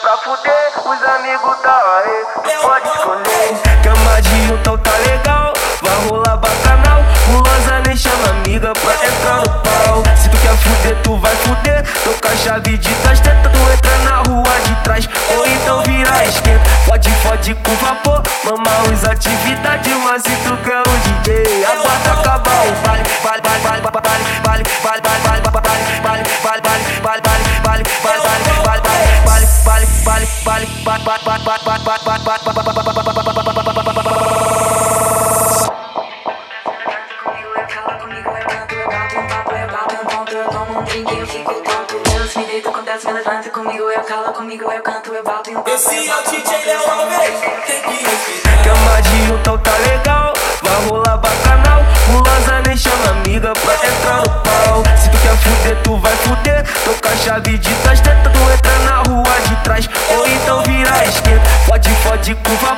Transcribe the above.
pra fuder, os amigos tá aí, tu pode escolher. Cama de então tá legal, vai rolar bacanal. Gulosa nem chama amiga pra entrar no pau. Se tu quer fuder, tu vai fuder. Tô com a chave de trás, tenta tu entra na rua de trás. Ou então vira esquerda, pode, fode com Esse é o DJ Léo Alves, tem que respeitar. Cama de então tá legal, vai rolar bacanal. Gulosa nem chama amiga pra entrar no pau. Se tu quer fuder, tu vai fuder. Tô com a chave de